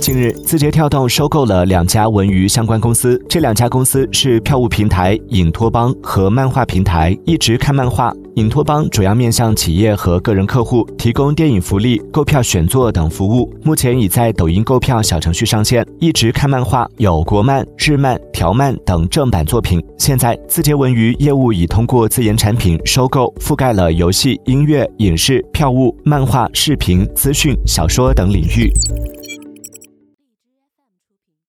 近日，字节跳动收购了两家文娱相关公司。这两家公司是票务平台、影托邦和漫画平台。一直看漫画，影托邦主要面向企业和个人客户提供电影福利、购票、选座等服务。目前已在抖音购票小程序上线，一直看漫画，有国漫、日漫、条漫等正版作品。现在字节文娱业务已通过自研产品收购，覆盖了游戏、音乐、影视、票务、漫画、视频、资讯、小说等领域。